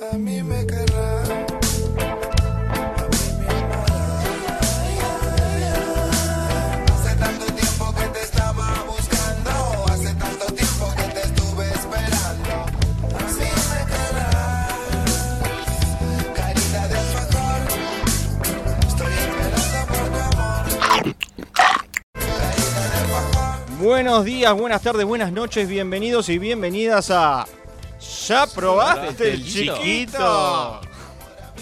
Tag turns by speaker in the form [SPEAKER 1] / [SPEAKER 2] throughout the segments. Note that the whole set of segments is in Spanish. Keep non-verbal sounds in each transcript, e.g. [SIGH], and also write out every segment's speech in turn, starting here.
[SPEAKER 1] A mí me querrá.
[SPEAKER 2] Buenos días, buenas tardes, buenas noches, bienvenidos y bienvenidas a ¿Ya probaste el chiquito?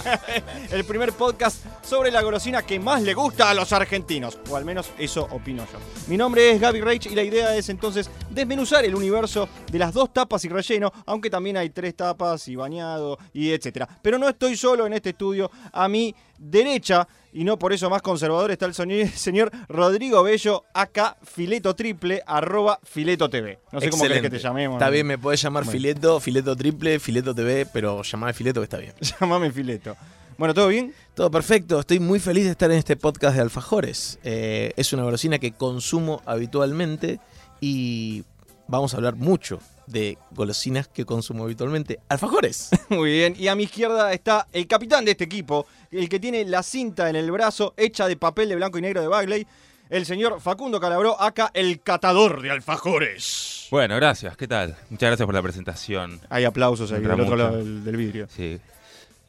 [SPEAKER 2] [LAUGHS] el primer podcast sobre la golosina que más le gusta a los argentinos, o al menos eso opino yo. Mi nombre es Gaby Reich y la idea es entonces desmenuzar el universo de las dos tapas y relleno, aunque también hay tres tapas y bañado y etcétera. Pero no estoy solo en este estudio, a mi derecha y no por eso más conservador está el [LAUGHS] señor Rodrigo Bello, acá Fileto Triple, arroba Fileto TV. No sé cómo querés que te llamemos.
[SPEAKER 3] Está bien, me podés llamar
[SPEAKER 2] Bueno.
[SPEAKER 3] Fileto, Fileto Triple, Fileto TV, pero llamame Fileto que está bien. [LAUGHS]
[SPEAKER 2] Llámame Fileto. Bueno, ¿todo bien?
[SPEAKER 3] Todo perfecto, estoy muy feliz de estar en este podcast de Alfajores. Eh, es una golosina que consumo habitualmente y vamos a hablar mucho de golosinas que consumo habitualmente. Alfajores. [LAUGHS]
[SPEAKER 2] Muy bien. Y a mi izquierda está el capitán de este equipo, el que tiene la cinta en el brazo hecha de papel de blanco y negro de Bagley, el señor Facundo Calabró, acá el catador de alfajores.
[SPEAKER 4] Bueno, gracias. ¿Qué tal? Muchas gracias por la presentación.
[SPEAKER 2] Hay aplausos ahí del otro lado del, del vidrio.
[SPEAKER 4] Sí.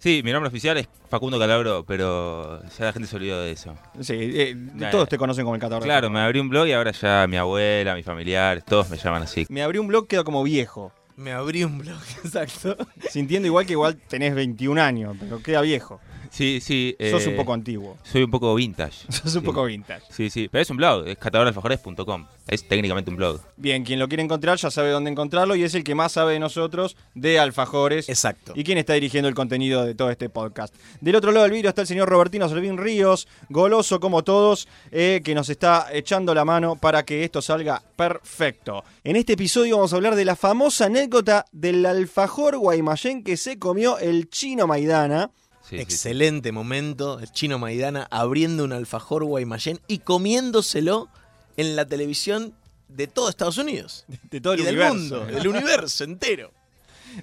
[SPEAKER 4] Sí, mi nombre oficial es Facundo Calabro, pero ya la gente se olvidó de eso.
[SPEAKER 2] Sí, eh,
[SPEAKER 4] Nah,
[SPEAKER 2] todos te conocen como el catador.
[SPEAKER 4] Claro, me abrí un blog y ahora ya mi abuela, mis familiares, todos me llaman así.
[SPEAKER 2] Me abrí un blog, queda como viejo.
[SPEAKER 3] Me abrí un blog, [LAUGHS] exacto.
[SPEAKER 2] Sintiendo igual que igual tenés 21 años, pero queda viejo.
[SPEAKER 4] Sí, sí.
[SPEAKER 2] Sos
[SPEAKER 4] eh,
[SPEAKER 2] un poco antiguo.
[SPEAKER 4] Soy un poco vintage. [LAUGHS]
[SPEAKER 2] Sos un
[SPEAKER 4] Sí.
[SPEAKER 2] poco vintage.
[SPEAKER 4] Sí, sí. Pero es un blog, es catadoralfajores.com. Es técnicamente un blog.
[SPEAKER 2] Bien, quien lo quiere encontrar ya sabe dónde encontrarlo y es el que más sabe de nosotros de alfajores.
[SPEAKER 3] Exacto.
[SPEAKER 2] y quien está dirigiendo el contenido de todo este podcast. Del otro lado del vidrio está el señor Robertino Servín Ríos, goloso como todos, eh, que nos está echando la mano para que esto salga perfecto. En este episodio vamos a hablar de la famosa anécdota del alfajor guaymallén que se comió el chino Maidana.
[SPEAKER 4] Sí, sí, sí.
[SPEAKER 3] Excelente momento, el chino Maidana abriendo un alfajor guaymallén y comiéndoselo en la televisión de todo Estados Unidos. [LAUGHS]
[SPEAKER 2] De todo el
[SPEAKER 3] y del
[SPEAKER 2] universo.
[SPEAKER 3] mundo, del universo entero.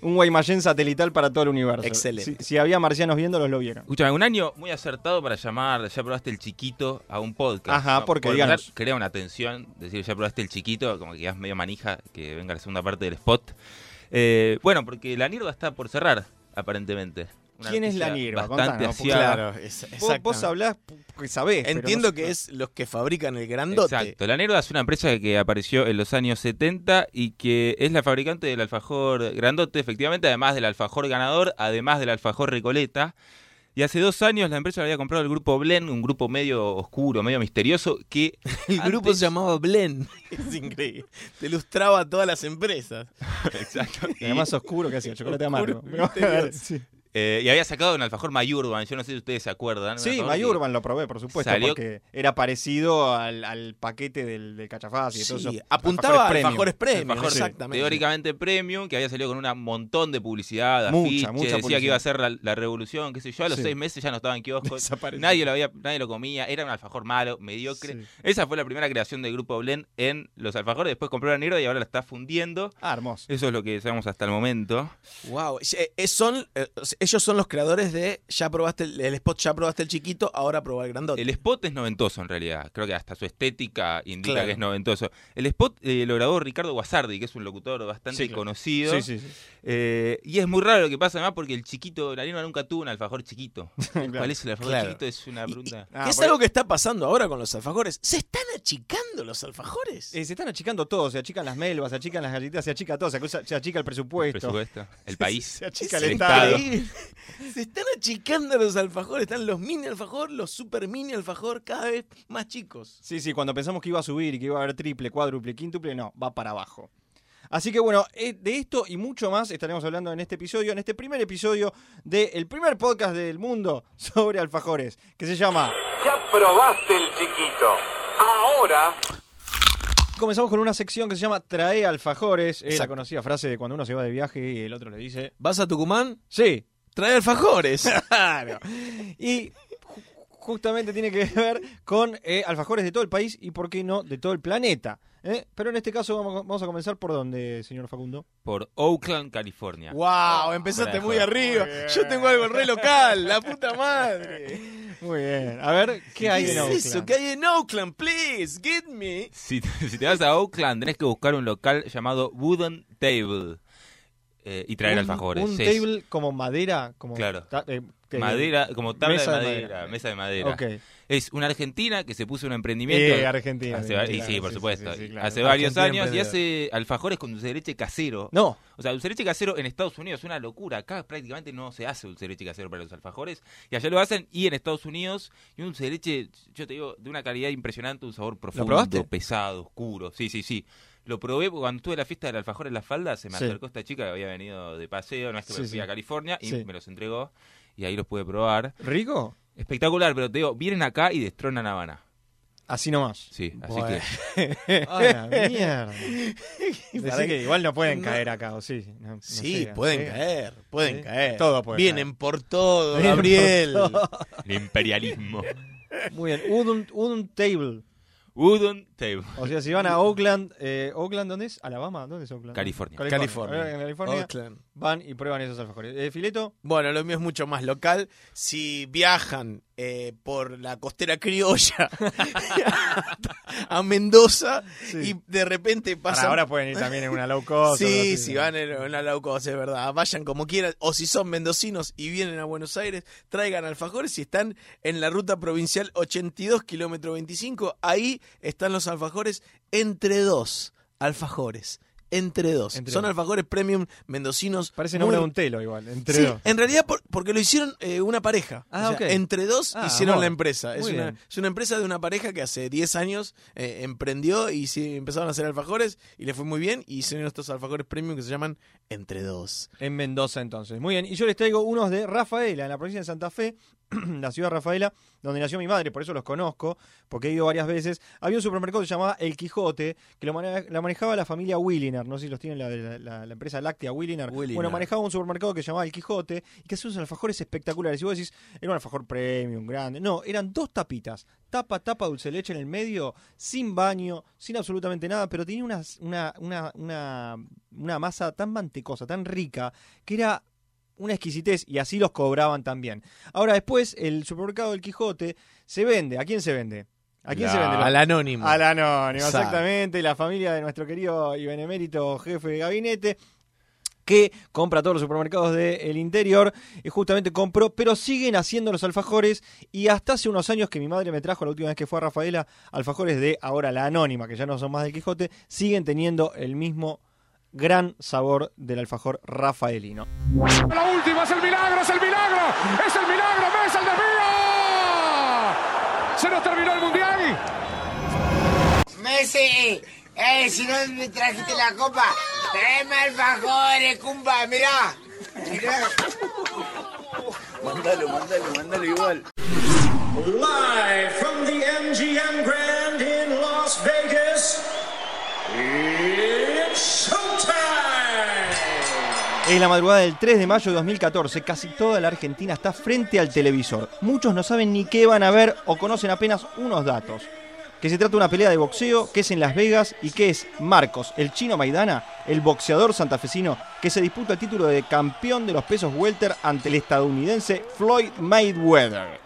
[SPEAKER 2] Un guaymallén satelital para todo el universo.
[SPEAKER 3] Excelente.
[SPEAKER 2] Si, si había marcianos viéndolos, lo vieron.
[SPEAKER 4] Escúchame, un año muy acertado para llamar Ya probaste el chiquito a un podcast.
[SPEAKER 2] Ajá, porque,
[SPEAKER 4] Por empezar, Crea una tensión, decir Ya probaste el chiquito, como que quedas medio manija que venga la segunda parte del spot. Eh, bueno, porque la Nirva está por cerrar, aparentemente.
[SPEAKER 2] ¿Quién es la Nirva?
[SPEAKER 4] Bastante
[SPEAKER 2] Contanos,
[SPEAKER 4] asiada.
[SPEAKER 3] es,
[SPEAKER 2] Vos, vos hablás porque sabés.
[SPEAKER 3] Entiendo
[SPEAKER 2] no-
[SPEAKER 3] que es los que fabrican el grandote.
[SPEAKER 4] Exacto. La Nerva es una empresa que apareció en los años 70 y que es la fabricante del alfajor grandote, efectivamente, además del alfajor ganador, además del alfajor Recoleta. Y hace dos años la empresa le había comprado el grupo Blend, un grupo medio oscuro, medio misterioso, que [LAUGHS]
[SPEAKER 3] El grupo
[SPEAKER 4] antes-
[SPEAKER 3] se llamaba Blend. [LAUGHS] Es increíble. Te ilustraba a todas las empresas. [LAUGHS]
[SPEAKER 4] Exacto.
[SPEAKER 2] Y además oscuro que hacía, chocolate
[SPEAKER 3] Oscuro,
[SPEAKER 2] amargo. Sí.
[SPEAKER 4] Eh, y había sacado un alfajor Mayurban, yo no sé si ustedes se acuerdan.
[SPEAKER 2] Sí, Mayurban lo probé, por supuesto,
[SPEAKER 4] salió-
[SPEAKER 2] porque era parecido al, al paquete del, del cachafaz y
[SPEAKER 3] Sí,
[SPEAKER 2] esos
[SPEAKER 3] apuntaba a
[SPEAKER 2] premium.
[SPEAKER 3] alfajores premium,
[SPEAKER 4] Alfajor
[SPEAKER 3] exactamente.
[SPEAKER 4] teóricamente premium, que había salido con un montón de publicidad,
[SPEAKER 2] Mucha,
[SPEAKER 4] afiches,
[SPEAKER 2] mucha
[SPEAKER 4] decía
[SPEAKER 2] publicidad.
[SPEAKER 4] que iba a ser la, la revolución, qué sé yo, a los
[SPEAKER 2] Sí.
[SPEAKER 4] seis meses ya no estaba en kioscos, nadie lo, había, nadie lo comía, era un alfajor malo, mediocre.
[SPEAKER 2] Sí.
[SPEAKER 4] Esa fue la primera creación del grupo Blend en los alfajores, después compró la Nero y ahora la está fundiendo.
[SPEAKER 2] Ah, hermoso.
[SPEAKER 4] Eso es lo que sabemos hasta el momento.
[SPEAKER 3] Wow. Eh, son, eh, ellos son los creadores de ya probaste el, el spot, ya probaste el chiquito, ahora probá el grandote.
[SPEAKER 4] El spot es noventoso en realidad, creo que hasta su estética indica
[SPEAKER 3] Claro.
[SPEAKER 4] que es noventoso. El spot eh, lo grabó Ricardo Guasardi, que es un locutor bastante
[SPEAKER 2] Sí, claro.
[SPEAKER 4] conocido.
[SPEAKER 2] Sí, sí, sí.
[SPEAKER 4] Eh, y es muy raro lo que pasa además porque el chiquito, la nunca tuvo un alfajor chiquito. [LAUGHS] ¿Cuál es el alfajor
[SPEAKER 3] Claro.
[SPEAKER 4] chiquito? Es una
[SPEAKER 3] Y- y-
[SPEAKER 4] pregunta.
[SPEAKER 2] Ah,
[SPEAKER 3] es algo que está pasando ahora con los alfajores. ¿Se están achicando los alfajores?
[SPEAKER 2] Eh, se están achicando todo, se achican las melvas, se achican las galletitas, se achica todo, se, achica el presupuesto.
[SPEAKER 4] presupuesto, el país. [LAUGHS]
[SPEAKER 2] Se achica el
[SPEAKER 4] el
[SPEAKER 2] Estado.
[SPEAKER 4] Estado.
[SPEAKER 3] increíble. [LAUGHS] Se están achicando los alfajores. Están los mini alfajor, los super mini alfajor, cada vez más chicos.
[SPEAKER 2] Sí, sí, cuando pensamos que iba a subir y que iba a haber triple, cuádruple, quíntuple, no, va para abajo. Así que bueno, eh, de esto y mucho más estaremos hablando en este episodio, en este primer episodio del primer podcast del mundo sobre alfajores, que se llama
[SPEAKER 1] Ya probaste el chiquito. Ahora
[SPEAKER 2] Comenzamos con una sección que se llama Trae alfajores. Es la
[SPEAKER 3] Exacto.
[SPEAKER 2] conocida frase de cuando uno se va de viaje y el otro le dice,
[SPEAKER 3] ¿Vas a Tucumán?
[SPEAKER 2] sí,
[SPEAKER 3] Trae alfajores. [LAUGHS]
[SPEAKER 2] claro. Y ju- justamente tiene que ver con eh, alfajores de todo el país y, por qué no, de todo el planeta. ¿eh? Pero en este caso vamos, vamos a comenzar por dónde, señor Facundo.
[SPEAKER 4] Por Oakland, California.
[SPEAKER 3] ¡Wow! Empezaste
[SPEAKER 4] Para
[SPEAKER 3] muy arriba.
[SPEAKER 2] Muy.
[SPEAKER 3] Yo tengo algo re local, la puta madre.
[SPEAKER 2] Muy bien. A ver, ¿qué hay
[SPEAKER 3] ¿Qué
[SPEAKER 2] en
[SPEAKER 3] es
[SPEAKER 2] Oakland?
[SPEAKER 3] eso? ¿Qué hay en Oakland? Please, get me.
[SPEAKER 4] Si, [LAUGHS] si te vas a Oakland, tenés que buscar un local llamado Wooden Table eh, y traer
[SPEAKER 2] un,
[SPEAKER 4] alfajores.
[SPEAKER 2] Un table como madera, como
[SPEAKER 4] Claro.
[SPEAKER 2] ta- eh, que-
[SPEAKER 4] Madera, como tabla
[SPEAKER 2] Mesa
[SPEAKER 4] de
[SPEAKER 2] de
[SPEAKER 4] madera, mesa de madera. Es una argentina que se puso un emprendimiento.
[SPEAKER 2] Eh, Argentina.
[SPEAKER 4] hace y sí, por
[SPEAKER 2] sí,
[SPEAKER 4] supuesto.
[SPEAKER 2] sí, sí, claro.
[SPEAKER 4] Hace varios años y hace alfajores con dulce de leche casero.
[SPEAKER 2] No,
[SPEAKER 4] O sea, dulce de leche casero en Estados Unidos es una locura. Acá prácticamente no se hace dulce de leche casero para los alfajores. Y allá lo hacen. Y en Estados Unidos, y un dulce de leche, yo te digo, de una calidad impresionante, un sabor profundo, pesado, oscuro. Sí, sí, sí. Lo probé porque cuando tuve la fiesta del alfajor en la falda, se me
[SPEAKER 2] Sí.
[SPEAKER 4] acercó esta chica que había venido de paseo, no es que me
[SPEAKER 2] Sí,
[SPEAKER 4] fui
[SPEAKER 2] sí.
[SPEAKER 4] a California, y
[SPEAKER 2] Sí.
[SPEAKER 4] me los entregó. Y ahí los pude probar.
[SPEAKER 2] ¿rico?
[SPEAKER 4] Espectacular, pero te digo, vienen acá y destronan Habana.
[SPEAKER 2] Así nomás.
[SPEAKER 4] Sí, así
[SPEAKER 3] Bueno.
[SPEAKER 4] que [LAUGHS]
[SPEAKER 2] ¡A la mierda! [LAUGHS] Que igual no pueden
[SPEAKER 3] no.
[SPEAKER 2] caer acá, ¿o sí? No- no
[SPEAKER 3] Sí,
[SPEAKER 2] sé,
[SPEAKER 3] pueden
[SPEAKER 2] ¿sí?
[SPEAKER 3] caer, pueden
[SPEAKER 2] Sí.
[SPEAKER 3] caer.
[SPEAKER 2] Todo puede
[SPEAKER 3] Vienen
[SPEAKER 2] caer.
[SPEAKER 3] por todo,
[SPEAKER 2] Vienen por
[SPEAKER 3] Gabriel.
[SPEAKER 2] todo.
[SPEAKER 4] el imperialismo.
[SPEAKER 2] Muy bien. Udon, Udon Table.
[SPEAKER 4] Wooden Table.
[SPEAKER 2] O sea, si van a Oakland, eh, ¿Oakland dónde es? ¿Alabama? ¿Dónde es Oakland?
[SPEAKER 4] California.
[SPEAKER 3] California.
[SPEAKER 2] En California
[SPEAKER 3] Oakland.
[SPEAKER 2] van y prueban esos alfajores. Eh, ¿Fileto?
[SPEAKER 3] Bueno, lo mío es mucho más local. Si viajan eh, por la costera criolla [LAUGHS] a Mendoza
[SPEAKER 2] Sí.
[SPEAKER 3] y de repente
[SPEAKER 2] Para
[SPEAKER 3] pasan...
[SPEAKER 2] ahora pueden ir también en una low cost. [LAUGHS]
[SPEAKER 3] Sí, si van en una low cost, es verdad. Vayan como quieran. O si son mendocinos y vienen a Buenos Aires, traigan alfajores. Si están en la ruta provincial 82, kilómetro 25, ahí están los alfajores entre dos alfajores. Entre dos.
[SPEAKER 2] Entre
[SPEAKER 3] son
[SPEAKER 2] dos.
[SPEAKER 3] alfajores premium mendocinos.
[SPEAKER 2] Parece
[SPEAKER 3] muy-
[SPEAKER 2] nombre de un telo igual, entre
[SPEAKER 3] Sí,
[SPEAKER 2] dos.
[SPEAKER 3] en realidad por- porque lo hicieron eh, una pareja.
[SPEAKER 2] Ah,
[SPEAKER 3] O sea,
[SPEAKER 2] ok.
[SPEAKER 3] Entre dos
[SPEAKER 2] Ah,
[SPEAKER 3] hicieron
[SPEAKER 2] amor.
[SPEAKER 3] la empresa. Es
[SPEAKER 2] Muy
[SPEAKER 3] una, es una empresa de una pareja que hace 10 años eh, emprendió y sí, empezaron a hacer alfajores y le fue muy bien y hicieron estos alfajores premium que se llaman Entre dos.
[SPEAKER 2] En Mendoza entonces. Muy bien. Y yo les traigo unos de Rafaela, en la provincia de Santa Fe, [CLEARS THROAT] la ciudad de Rafaela, donde nació mi madre, por eso los conozco, porque he ido varias veces. Había un supermercado que se llamaba El Quijote, que lo mane- la manejaba la familia Williner, no sé si los tienen la, la- la- la empresa láctea Williner.
[SPEAKER 3] Williner.
[SPEAKER 2] Bueno, manejaba un supermercado que se llamaba El Quijote y que hacía unos alfajores espectaculares. Y vos decís, era un alfajor premium, grande. No, eran dos tapitas, tapa, tapa, dulce leche en el medio, sin baño, sin absolutamente nada, pero tenía una, una, una, una, una masa tan mantecosa, tan rica, que era una exquisitez y así los cobraban también. Ahora después el supermercado del Quijote se vende. ¿A quién se vende? ¿A quién se vende?
[SPEAKER 3] Al anónimo.
[SPEAKER 2] Al anónimo,
[SPEAKER 3] Sabe.
[SPEAKER 2] exactamente. La familia de nuestro querido y benemérito jefe de gabinete que compra todos los supermercados del interior y justamente compró, pero siguen haciendo los alfajores y hasta hace unos años que mi madre me trajo la última vez que fue a Rafaela, alfajores de ahora la anónima, que ya no son más del Quijote, siguen teniendo el mismo gran sabor del alfajor rafaelino.
[SPEAKER 5] La última es el milagro, es el milagro, es el milagro, Messi el desvío. Se nos terminó el mundial.
[SPEAKER 6] Messi, eh, si no me trajiste la copa, tráeme alfajores, cumba, mirá. Mirá.
[SPEAKER 3] Mándalo, mándalo, mándalo igual.
[SPEAKER 7] Live from the MGM
[SPEAKER 2] Es la madrugada del 3 de mayo de 2014, casi toda la Argentina está frente al televisor. Muchos no saben ni qué van a ver o conocen apenas unos datos. Que se trata de una pelea de boxeo, que es en Las Vegas y que es Marcos, el chino Maidana, el boxeador santafesino, que se disputa el título de campeón de los pesos welter ante el estadounidense Floyd Mayweather.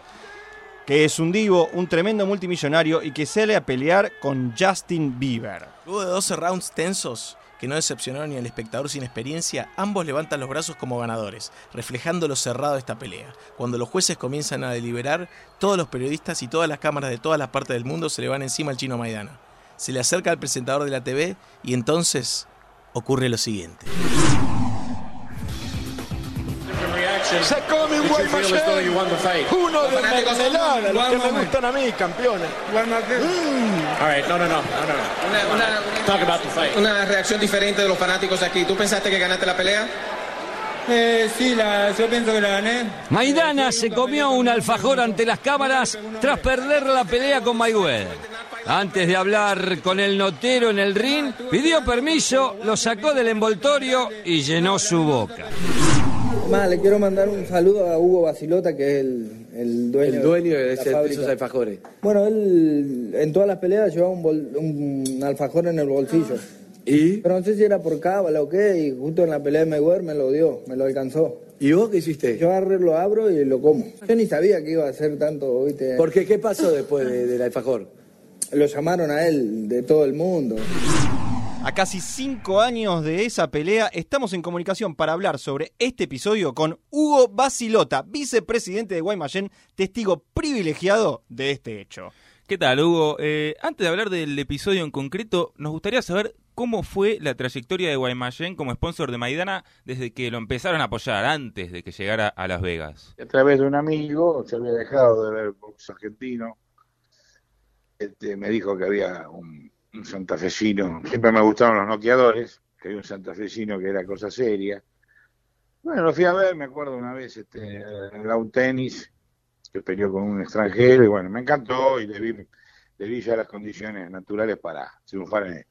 [SPEAKER 2] Que es un divo, un tremendo multimillonario y que sale a pelear con Justin Bieber.
[SPEAKER 3] De 12 rounds tensos, que no decepcionaron ni al espectador sin experiencia, ambos levantan los brazos como ganadores, reflejando lo cerrado de esta pelea. Cuando los jueces comienzan a deliberar, todos los periodistas y todas las cámaras de todas las partes del mundo se le van encima al chino Maidana. Se le acerca al presentador de la TV y entonces ocurre lo siguiente.
[SPEAKER 5] Uno de mermelada, los que me gustan a mí, campeones.
[SPEAKER 8] All right, no, no, no, no, no.
[SPEAKER 9] Una, una-
[SPEAKER 8] Talk about the fight.
[SPEAKER 9] una reacción diferente de los fanáticos aquí. ¿Tú pensaste que ganaste la pelea?
[SPEAKER 10] Eh, sí, la, yo pienso que la gané.
[SPEAKER 11] Maidana se comió un alfajor ante las cámaras tras perder la pelea con Mayweather. Antes de hablar con el notero en el ring, pidió permiso, lo sacó del envoltorio y llenó su boca.
[SPEAKER 10] Más, le quiero mandar un saludo a Hugo Basilota, que es el, el dueño,
[SPEAKER 12] El dueño de, ese- de esos alfajores.
[SPEAKER 10] Bueno, él en todas las peleas llevaba un, bol- un alfajor en el bolsillo.
[SPEAKER 12] ¿Y?
[SPEAKER 10] Pero no sé si era por cábala o qué, y justo en la pelea de Mayweather me lo dio, me lo alcanzó.
[SPEAKER 12] ¿Y vos qué hiciste?
[SPEAKER 10] Yo agarré, lo abro y lo como. Yo ni sabía que iba a hacer tanto, ¿viste?
[SPEAKER 12] ¿Por qué? ¿Qué pasó después de- del alfajor?
[SPEAKER 10] Lo llamaron a él de todo el mundo.
[SPEAKER 2] A casi cinco años de esa pelea, estamos en comunicación para hablar sobre este episodio con Hugo Basilota, vicepresidente de Guaymallén, testigo privilegiado de este hecho.
[SPEAKER 4] ¿Qué tal, Hugo? Eh, antes de hablar del episodio en concreto, nos gustaría saber cómo fue la trayectoria de Guaymallén como sponsor de Maidana desde que lo empezaron a apoyar, antes de que llegara a Las Vegas.
[SPEAKER 13] a través de un amigo, se había dejado de ver box argentino, este, me dijo que había un, un santafesino, siempre me gustaron los noqueadores, que había un santafesino que era cosa seria. Bueno, lo fui a ver, me acuerdo una vez, este, en el tenis, que peleó con un extranjero, y bueno, me encantó y le vi, le vi ya las condiciones naturales para triunfar en,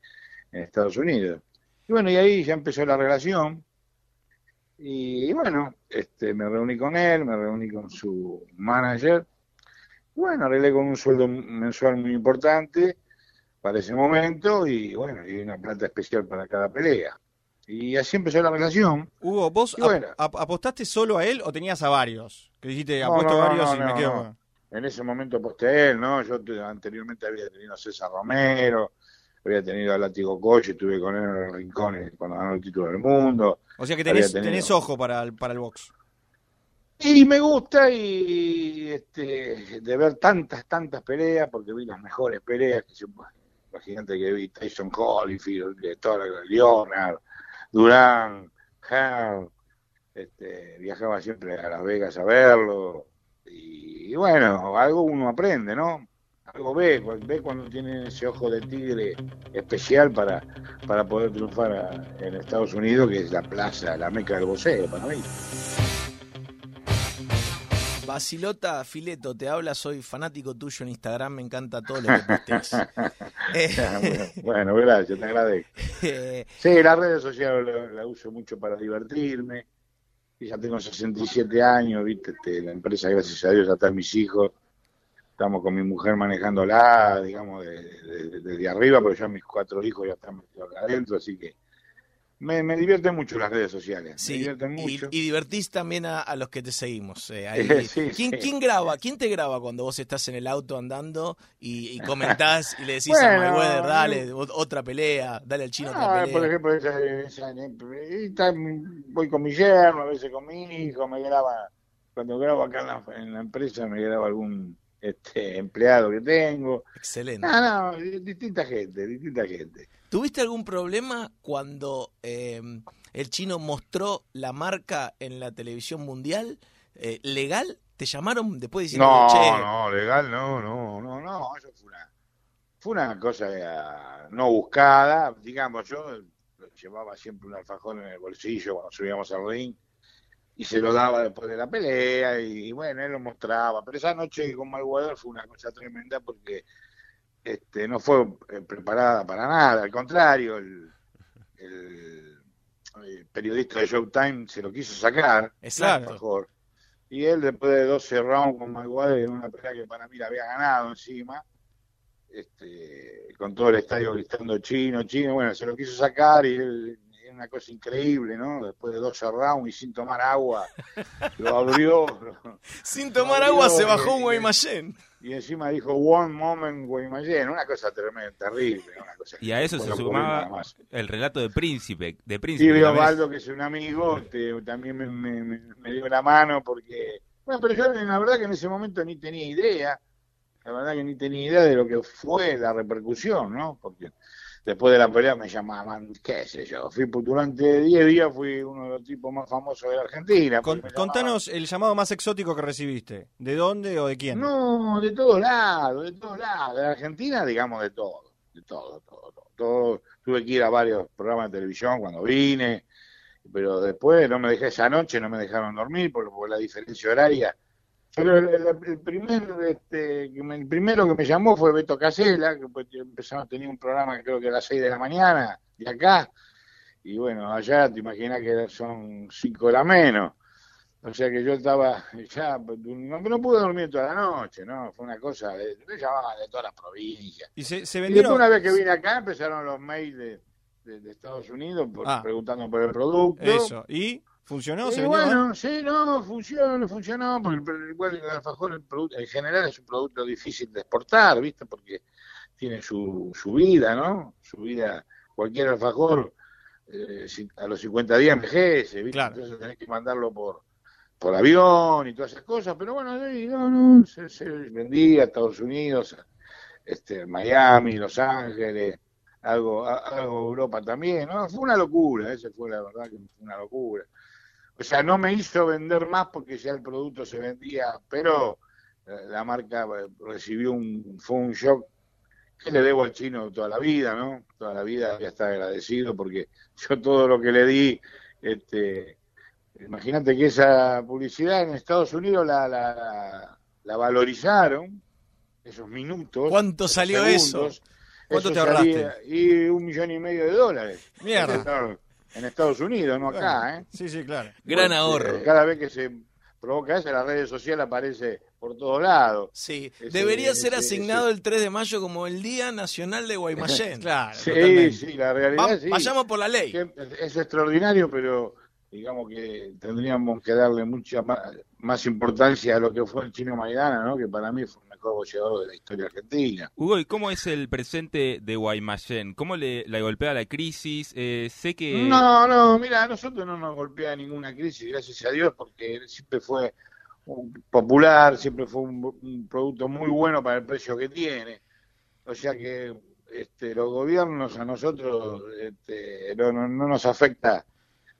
[SPEAKER 13] en Estados Unidos. Y bueno, y ahí ya empezó la relación, y bueno, este, me reuní con él, me reuní con su manager. Y bueno, arreglé con un sueldo mensual muy importante para ese momento y bueno, y una plata especial para cada pelea. Y así empezó la relación.
[SPEAKER 2] Hugo, ¿vos
[SPEAKER 13] bueno.
[SPEAKER 2] ap- apostaste solo a él o tenías a varios? Que dijiste,
[SPEAKER 13] No,
[SPEAKER 2] apuesto
[SPEAKER 13] no,
[SPEAKER 2] a varios
[SPEAKER 13] no,
[SPEAKER 2] y me
[SPEAKER 13] no,
[SPEAKER 2] quedo
[SPEAKER 13] no. En ese momento aposté a él, ¿no? Yo te- anteriormente había tenido a César Romero, había tenido a Látigo Coche, estuve con él en los rincones cuando ganó el título del mundo.
[SPEAKER 2] O sea que tenés,
[SPEAKER 13] tenido-
[SPEAKER 2] tenés ojo para el, para el box.
[SPEAKER 13] Y me gusta y este, de ver tantas, tantas peleas, porque vi las mejores peleas, que se, imagínate que vi Tyson Holyfield, toda la Leonard, Durán, Hall, este, viajaba siempre a Las Vegas a verlo, y, bueno, algo uno aprende, ¿no? Algo ve, ve cuando tiene ese ojo de tigre especial para, para poder triunfar en Estados Unidos, que es la plaza, la meca del boxeo para mí.
[SPEAKER 3] Basilota Fileto, te habla, soy fanático tuyo en Instagram, me encanta todo lo que posteas. [LAUGHS] Eh, [LAUGHS]
[SPEAKER 13] bueno, gracias, te agradezco.
[SPEAKER 3] eh,
[SPEAKER 13] Sí, las redes sociales la, la uso mucho para divertirme. Y ya tengo 67 años, ¿viste? Este, la empresa, gracias a Dios, ya están mis hijos. Estamos con mi mujer manejándola, digamos, de- de- de- desde arriba, pero ya mis cuatro hijos ya están metidos acá adentro, así que me, me divierten mucho las redes sociales. me
[SPEAKER 3] sí,
[SPEAKER 13] divierten
[SPEAKER 3] y,
[SPEAKER 13] mucho.
[SPEAKER 3] y divertís también a, a los que te seguimos. eh, [LAUGHS] ahí.
[SPEAKER 13] Sí,
[SPEAKER 3] ¿Quién,
[SPEAKER 13] sí.
[SPEAKER 3] quién graba? ¿Quién te graba cuando vos estás en el auto andando y, y [LAUGHS] comentás y le decís a
[SPEAKER 13] Bueno,
[SPEAKER 3] Mayweather,
[SPEAKER 13] no.
[SPEAKER 3] dale, ot- otra pelea, dale al chino otra
[SPEAKER 13] Ah,
[SPEAKER 3] pelea?
[SPEAKER 13] por ejemplo, esa, voy con mi yerno, a veces con mi hijo, me graba, cuando grabo acá en la, en la empresa, me graba algún este, empleado que tengo.
[SPEAKER 3] Excelente.
[SPEAKER 13] No, no, di- distinta gente, distinta gente.
[SPEAKER 3] ¿Tuviste algún problema cuando eh, el chino mostró la marca en la televisión mundial? Eh, ¿Legal? ¿Te llamaron después diciendo,
[SPEAKER 13] No,
[SPEAKER 3] che,
[SPEAKER 13] no, legal, no, no, no, no, eso fue una, fue una cosa eh, no buscada, digamos, yo llevaba siempre un alfajor en el bolsillo cuando subíamos al ring y se lo daba después de la pelea y, bueno, él lo mostraba, pero esa noche con Mayweather fue una cosa tremenda porque este, no fue eh, preparada para nada, al contrario, el, el- el periodista de Showtime se lo quiso sacar,
[SPEAKER 3] Exacto.
[SPEAKER 13] alfajor. Y él, después de 12 rounds con Mayweather, en una pelea que para mí la había ganado encima, este, con todo el estadio gritando chino, chino, bueno, se lo quiso sacar y él, es una cosa increíble, ¿no? Después de 12 rounds y sin tomar agua, lo abrió. [LAUGHS]
[SPEAKER 3] sin tomar
[SPEAKER 13] lo
[SPEAKER 3] agua se bajó un Guaymallén?
[SPEAKER 13] Y encima dijo One Moment Guaymallén, una cosa tremenda, terrible, una cosa
[SPEAKER 4] Y a eso se sumaba el relato de Príncipe. De
[SPEAKER 13] Y
[SPEAKER 4] Príncipe
[SPEAKER 13] veo
[SPEAKER 4] ¿no ves?
[SPEAKER 13] Osvaldo, que es un amigo, este, también me- me dio la mano porque, bueno, pero yo la verdad que en ese momento ni tenía idea, la verdad que ni tenía idea de lo que fue la repercusión, ¿no? Porque después de la pelea me llamaban, qué sé yo, fui durante 10 días fui uno de los tipos más famosos de la Argentina.
[SPEAKER 2] Con-
[SPEAKER 13] llamaban-
[SPEAKER 2] contanos el llamado más exótico que recibiste. ¿De dónde o de quién?
[SPEAKER 13] No, de todos lados, de todos lados. De la Argentina, digamos, de todo. De todo, todo, todo. todo. Tuve que ir a varios programas de televisión cuando vine, pero después no me dejé esa noche, no me dejaron dormir por, por la diferencia horaria. Pero el, el- primer, este, el primero que me llamó fue Beto Casella, que pues, empezamos a tener un programa creo que a las 6 de la mañana, de acá. Y bueno, allá te imaginas que son 5 horas menos. O sea que yo estaba [LAUGHS] ya, no, no pude dormir toda la noche, ¿no? Fue una cosa, de, me llamaban de todas las provincias.
[SPEAKER 2] Y se, se
[SPEAKER 13] Y después
[SPEAKER 2] vendieron.
[SPEAKER 13] una vez que vine acá empezaron los mails de, de- de Estados Unidos por-
[SPEAKER 2] Ah.
[SPEAKER 13] preguntando por el producto.
[SPEAKER 2] Eso. ¿Y funcionó? ¿Se
[SPEAKER 13] y
[SPEAKER 2] vendió
[SPEAKER 13] bueno,
[SPEAKER 2] mal?
[SPEAKER 13] sí, no, funcionó, funcionó, porque igual el alfajor el producto, en general es un producto difícil de exportar, ¿viste? Porque tiene su, su vida, ¿no? Su vida, cualquier alfajor eh, a los 50 días envejece, ¿viste?
[SPEAKER 2] Claro.
[SPEAKER 13] Entonces tenés que mandarlo por, por avión y todas esas cosas, pero bueno, no, no, se, se vendía a Estados Unidos, este, Miami, Los Ángeles, algo, algo Europa también, ¿no? Fue una locura, esa fue la verdad que fue una locura. O sea, no me hizo vender más porque ya el producto se vendía, pero eh, la marca eh, recibió un, fue un shock que le debo al chino toda la vida, ¿no? Toda la vida voy a estar agradecido porque yo todo lo que le di, este, imagínate que esa publicidad en Estados Unidos la, la, la- la valorizaron, esos minutos.
[SPEAKER 3] ¿Cuánto salió
[SPEAKER 13] segundos,
[SPEAKER 2] ¿Cuánto
[SPEAKER 13] eso
[SPEAKER 2] te ahorraste?
[SPEAKER 13] Y un millón y medio de dólares.
[SPEAKER 2] Mierda.
[SPEAKER 13] En Estados Unidos, no acá, ¿eh?
[SPEAKER 2] Sí, sí, claro.
[SPEAKER 3] Gran
[SPEAKER 13] Porque
[SPEAKER 3] ahorro.
[SPEAKER 13] Cada vez que se provoca eso, en las redes sociales aparece por todos lados.
[SPEAKER 3] Sí,
[SPEAKER 13] Ese-
[SPEAKER 3] debería ser
[SPEAKER 13] ese-
[SPEAKER 3] asignado el 3 de mayo como el Día Nacional de Guaymallén. [LAUGHS]
[SPEAKER 2] Claro,
[SPEAKER 13] Sí,
[SPEAKER 2] totalmente.
[SPEAKER 13] sí, la realidad
[SPEAKER 3] Va-
[SPEAKER 13] sí.
[SPEAKER 3] Vayamos por la ley.
[SPEAKER 13] Es extraordinario, pero digamos que tendríamos que darle mucha más, más importancia a lo que fue el chino Maidana, ¿no? Que para mí fue el mejor boxeador de la historia argentina.
[SPEAKER 4] Hugo, ¿y cómo es el presente de Guaymallén? ¿Cómo le, la golpea la crisis? Eh, sé que...
[SPEAKER 13] No, no, mira, a nosotros no nos golpea ninguna crisis, gracias a Dios, porque siempre fue un popular, siempre fue un, un producto muy bueno para el precio que tiene. O sea que este, los gobiernos a nosotros este, no, no- no nos afecta.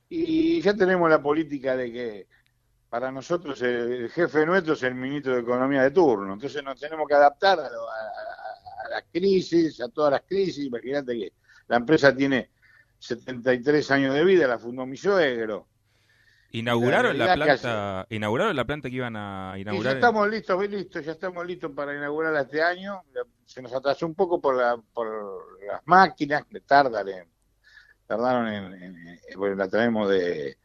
[SPEAKER 13] Y ya tenemos la política de que para nosotros el, jefe nuestro es el ministro de Economía de turno. Entonces nos tenemos que adaptar a, lo- a- a- las crisis, a todas las crisis. Imagínate que la empresa tiene 73 años de vida, la fundó mi suegro.
[SPEAKER 4] Inauguraron la, planta, inauguraron la planta que iban a
[SPEAKER 13] Y ya
[SPEAKER 4] inaugurar. en-
[SPEAKER 13] estamos listos, bien listos, ya estamos listos para inaugurarla este año. Se nos atrasó un poco por, la, por las máquinas, que tardan en, tardaron en, en- en- bueno, la traemos de,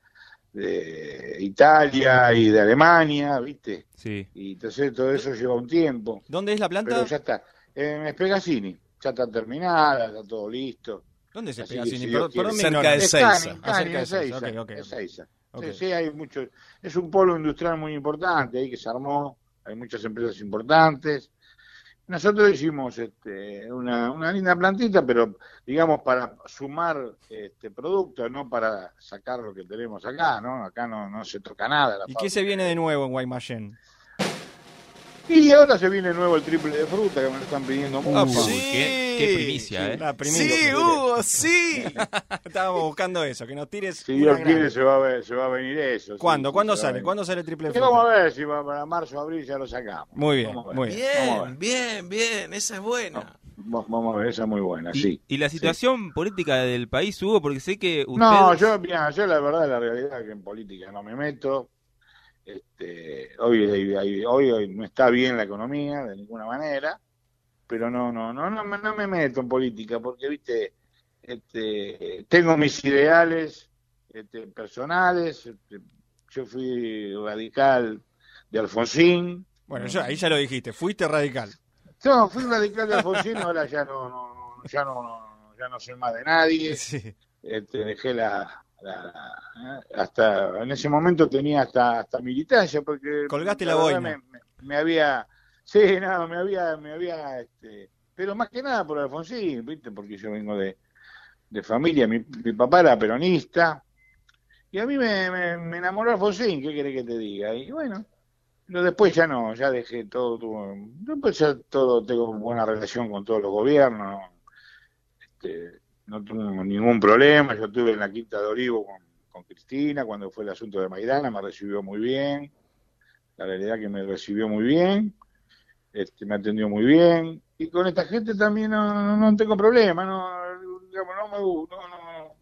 [SPEAKER 13] de Italia y de Alemania, ¿viste?
[SPEAKER 4] Sí.
[SPEAKER 13] Y entonces todo eso lleva un tiempo.
[SPEAKER 2] ¿Dónde es la planta?
[SPEAKER 13] Pero ya está. En Espegasini, ya está terminada, está todo listo.
[SPEAKER 2] ¿Dónde es Espegasini?
[SPEAKER 13] si
[SPEAKER 2] Perdón-
[SPEAKER 3] Cerca de Seiza.
[SPEAKER 2] Ah, cerca de Seiza,
[SPEAKER 13] Seiza,
[SPEAKER 2] ok, ok,
[SPEAKER 13] es
[SPEAKER 2] ok.
[SPEAKER 13] Seiza.
[SPEAKER 2] Ok.
[SPEAKER 13] Sí, sí, hay mucho. Es un polo industrial muy importante ahí que se armó. Hay muchas empresas importantes. Nosotros hicimos este, una, una linda plantita, pero digamos para sumar este producto, no para sacar lo que tenemos acá, ¿no? Acá no, no se toca nada. la
[SPEAKER 2] ¿Y qué se viene de nuevo en Guaymallén?
[SPEAKER 13] Y ahora se viene nuevo el triple de fruta que me lo están pidiendo mucho.
[SPEAKER 2] Uh,
[SPEAKER 3] sí.
[SPEAKER 4] qué, qué primicia, ¿eh?
[SPEAKER 2] Primicia.
[SPEAKER 3] Sí, Hugo, [LAUGHS] sí. [LAUGHS]
[SPEAKER 2] Estábamos buscando eso, que nos tires.
[SPEAKER 13] Si Dios quiere se va a, ver, se va a venir eso.
[SPEAKER 2] ¿Cuándo?
[SPEAKER 13] sí,
[SPEAKER 2] ¿Cuándo sale? ¿Cuándo sale el triple de
[SPEAKER 13] vamos a
[SPEAKER 2] fruta?
[SPEAKER 13] ver si va para marzo, abril ya lo sacamos.
[SPEAKER 2] Muy bien, muy bien.
[SPEAKER 3] Bien, bien, bien. Esa es buena.
[SPEAKER 13] Va- Vamos a ver, esa es muy buena,
[SPEAKER 4] Y,
[SPEAKER 13] sí.
[SPEAKER 4] y la situación política del país, Hugo, porque sé que usted...
[SPEAKER 13] No, yo, mira, yo la verdad, la realidad es que en política no me meto. Este, hoy, hoy, hoy, no está bien la economía de ninguna manera, pero no, no, no, no, me- no me meto en política porque, viste, este, tengo mis ideales este, personales. este, yo fui radical de Alfonsín.
[SPEAKER 2] Bueno, ya, ahí ya lo dijiste, fuiste radical.
[SPEAKER 13] No, fui radical de Alfonsín, ahora ya no, no, no, ya no, no, ya no soy más de nadie. [LAUGHS]
[SPEAKER 2] Sí.
[SPEAKER 13] Este, dejé la, la- hasta en ese momento tenía hasta hasta militancia porque
[SPEAKER 2] Colgaste la boina.
[SPEAKER 13] me, me- me había sí no me había me había este pero más que nada por Alfonsín viste porque yo vengo de, de familia mi, mi papá era peronista y a mí me, me, me enamoró Alfonsín qué querés que te diga y bueno pero después ya no ya dejé todo tuvo- después ya todo tengo buena relación con todos los gobiernos este, no tuve ningún problema. Yo estuve en la Quinta de Olivo con, con Cristina cuando fue el asunto de Maidana, me recibió muy bien. La realidad que me recibió muy bien, este, me atendió muy bien. Y con esta gente también no, no, no tengo problema, no, digamos, no, me, no, no,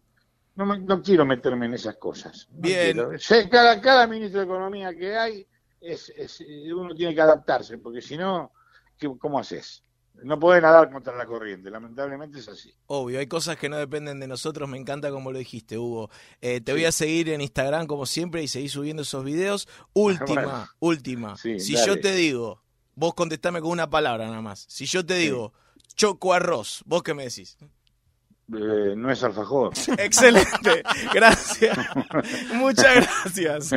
[SPEAKER 13] no, me- no quiero meterme en esas cosas.
[SPEAKER 3] Bien.
[SPEAKER 13] Sé, cada, cada ministro de Economía que hay, es, es- uno tiene que adaptarse, porque si no, ¿qué- ¿cómo haces? No podés nadar contra la corriente, lamentablemente es así.
[SPEAKER 3] Obvio, hay cosas que no dependen de nosotros, me encanta como lo dijiste, Hugo. Eh, te voy a seguir en Instagram como siempre y seguir subiendo esos videos. Última, [LAUGHS]
[SPEAKER 13] Bueno.
[SPEAKER 3] última.
[SPEAKER 13] Sí,
[SPEAKER 3] si
[SPEAKER 13] dale.
[SPEAKER 3] yo te digo, vos contestame con una palabra nada más. Si yo te digo, choco arroz, ¿vos qué me decís?
[SPEAKER 13] Eh, no es alfajor. [LAUGHS]
[SPEAKER 3] Excelente, gracias. Muchas gracias.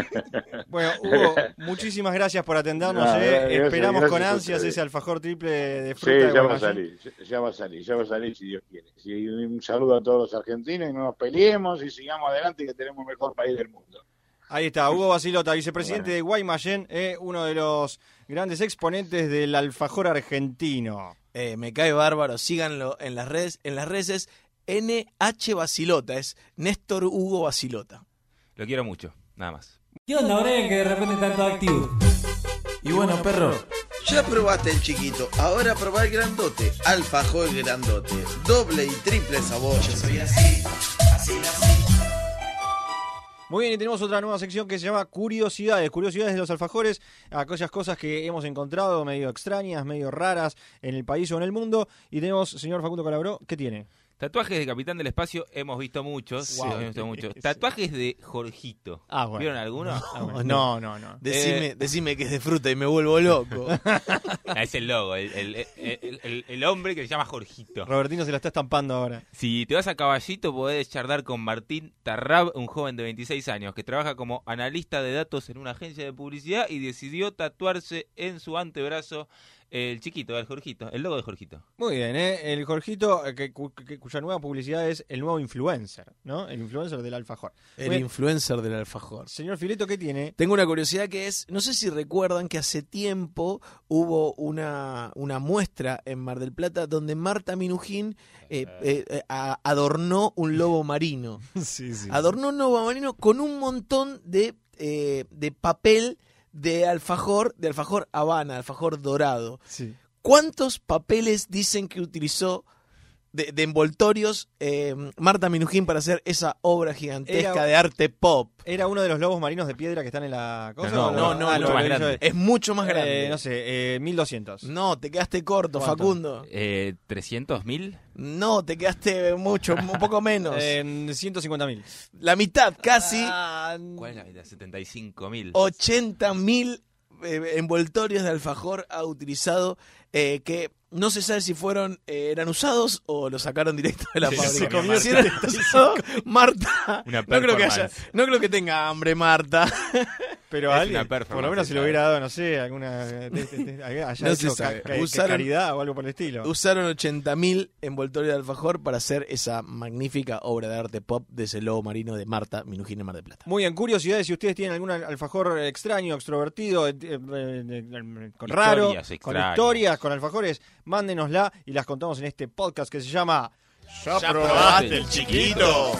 [SPEAKER 2] Bueno, Hugo, muchísimas gracias por atendernos.
[SPEAKER 13] No,
[SPEAKER 2] eh.
[SPEAKER 13] gracias,
[SPEAKER 2] Esperamos
[SPEAKER 13] gracias
[SPEAKER 2] con ansias ese alfajor triple de
[SPEAKER 13] Sí,
[SPEAKER 2] fruta. de
[SPEAKER 13] ya va a salir, ya- va a salir, ya va a salir si Dios quiere. Sí, un saludo a todos los argentinos y no nos peleemos y sigamos adelante que tenemos el mejor país del mundo.
[SPEAKER 2] Ahí está, Hugo Basilota, vicepresidente de Guaymallén, eh, uno de los grandes exponentes del alfajor argentino.
[SPEAKER 3] Eh, me cae bárbaro, síganlo en las redes, en las redes NH Basilota, es Néstor Hugo Basilota.
[SPEAKER 4] Lo quiero mucho, nada más.
[SPEAKER 14] ¿Qué onda, Brian, que de repente están todos activos?
[SPEAKER 15] Y bueno, perro. Ya probaste el chiquito, ahora probá el grandote. Alfajor grandote, doble y triple sabor. Yo soy así, así
[SPEAKER 2] Muy bien, y tenemos otra nueva sección que se llama Curiosidades. Curiosidades de los alfajores, aquellas cosas que hemos encontrado medio extrañas, medio raras en el país o en el mundo. Y tenemos, señor Facundo Calabró, ¿qué tiene?
[SPEAKER 4] Tatuajes de Capitán del Espacio hemos visto muchos.
[SPEAKER 2] Sí.
[SPEAKER 4] hemos visto muchos. Tatuajes de Jorgito.
[SPEAKER 2] Ah, bueno.
[SPEAKER 4] ¿Vieron alguno?
[SPEAKER 2] Ah, bueno. No, no, no.
[SPEAKER 3] Decime,
[SPEAKER 4] Eh,
[SPEAKER 3] decime que es de fruta y me vuelvo loco. [LAUGHS]
[SPEAKER 4] Ah, es el logo, el, el- el- el- el hombre que se llama Jorgito.
[SPEAKER 2] Robertino se la está estampando ahora.
[SPEAKER 4] Si te vas a Caballito, podés charlar con Martín Tarrab, un joven de 26 años que trabaja como analista de datos en una agencia de publicidad y decidió tatuarse en su antebrazo el chiquito, el Jorgito, el logo de Jorgito.
[SPEAKER 2] Muy bien, ¿eh? El Jorgito, eh, que, cu- que- cuya nueva publicidad es el nuevo influencer, ¿no? El influencer del alfajor.
[SPEAKER 3] El
[SPEAKER 2] Muy bien.
[SPEAKER 3] influencer del alfajor.
[SPEAKER 2] Señor Fileto, ¿qué tiene?
[SPEAKER 3] Tengo una curiosidad que es, no sé si recuerdan que hace tiempo hubo una, una muestra en Mar del Plata donde Marta Minujín eh, eh, eh, a- adornó un lobo marino. [LAUGHS]
[SPEAKER 2] Sí, sí.
[SPEAKER 3] Adornó un lobo marino con un montón de, eh, de papel de alfajor, de alfajor Habana, alfajor dorado.
[SPEAKER 2] Sí.
[SPEAKER 3] ¿Cuántos papeles dicen que utilizó de, de envoltorios eh, Marta Minujín para hacer esa obra gigantesca
[SPEAKER 2] Era-
[SPEAKER 3] de arte pop?
[SPEAKER 2] ¿Era uno de los lobos marinos de piedra que están en la cosa?
[SPEAKER 3] No, no, no,
[SPEAKER 2] Ah,
[SPEAKER 3] mucho más
[SPEAKER 2] él.
[SPEAKER 3] Es mucho más grande.
[SPEAKER 2] Eh, no sé, eh, 1200.
[SPEAKER 3] No, te quedaste corto,
[SPEAKER 2] ¿Cuánto?
[SPEAKER 3] Facundo.
[SPEAKER 4] Eh, ¿300 mil?
[SPEAKER 3] No, te quedaste mucho, un poco menos. [LAUGHS]
[SPEAKER 2] En 150.000.
[SPEAKER 3] La mitad, casi
[SPEAKER 2] Ah,
[SPEAKER 4] ¿Cuál es la mitad? 75 mil.
[SPEAKER 3] 80 mil eh, envoltorios de alfajor ha utilizado eh, que no se sabe si fueron eh, eran usados o lo sacaron directo de la [LAUGHS]
[SPEAKER 4] Se
[SPEAKER 3] fábrica.
[SPEAKER 4] comió
[SPEAKER 3] Si
[SPEAKER 4] Marta.
[SPEAKER 3] eran [LAUGHS] usados, Marta,
[SPEAKER 4] Una
[SPEAKER 3] no creo que haya,
[SPEAKER 4] performance.
[SPEAKER 3] no creo que tenga hambre Marta. [LAUGHS]
[SPEAKER 2] Pero
[SPEAKER 4] Es
[SPEAKER 2] alguien, por lo menos se lo hubiera dado, no sé, alguna. de- de- de-
[SPEAKER 3] No se
[SPEAKER 2] hecho
[SPEAKER 3] sabe.
[SPEAKER 2] ca- ca-
[SPEAKER 3] Usaron-
[SPEAKER 2] caridad o algo por el estilo.
[SPEAKER 3] Usaron 80 mil envoltorios de alfajor para hacer esa magnífica obra de arte pop de ese lobo marino de Marta Minujín en Mar del Plata.
[SPEAKER 2] Muy bien, curiosidades, si ustedes tienen algún alfajor extraño, extrovertido, eh, eh, eh, con raro, con historias, con alfajores, mándenosla y las contamos en este podcast que se llama
[SPEAKER 3] ¿Ya probaste el chiquito?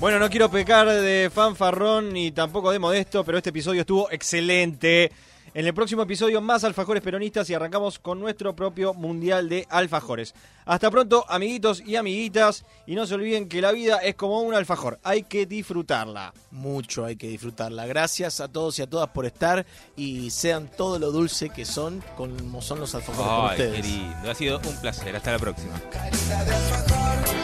[SPEAKER 2] Bueno, no quiero pecar de fanfarrón ni tampoco de modesto, pero este episodio estuvo excelente. En el próximo episodio, más alfajores peronistas y arrancamos con nuestro propio Mundial de Alfajores. Hasta pronto, amiguitos y amiguitas. Y no se olviden que la vida es como un alfajor, hay que disfrutarla.
[SPEAKER 3] Mucho hay que disfrutarla. Gracias a todos y a todas por estar y sean todo lo dulce que son como son los alfajores por
[SPEAKER 4] Ay, qué
[SPEAKER 3] ustedes.
[SPEAKER 4] lindo. Ha sido un placer. Hasta la próxima.
[SPEAKER 1] Carita de alfajor.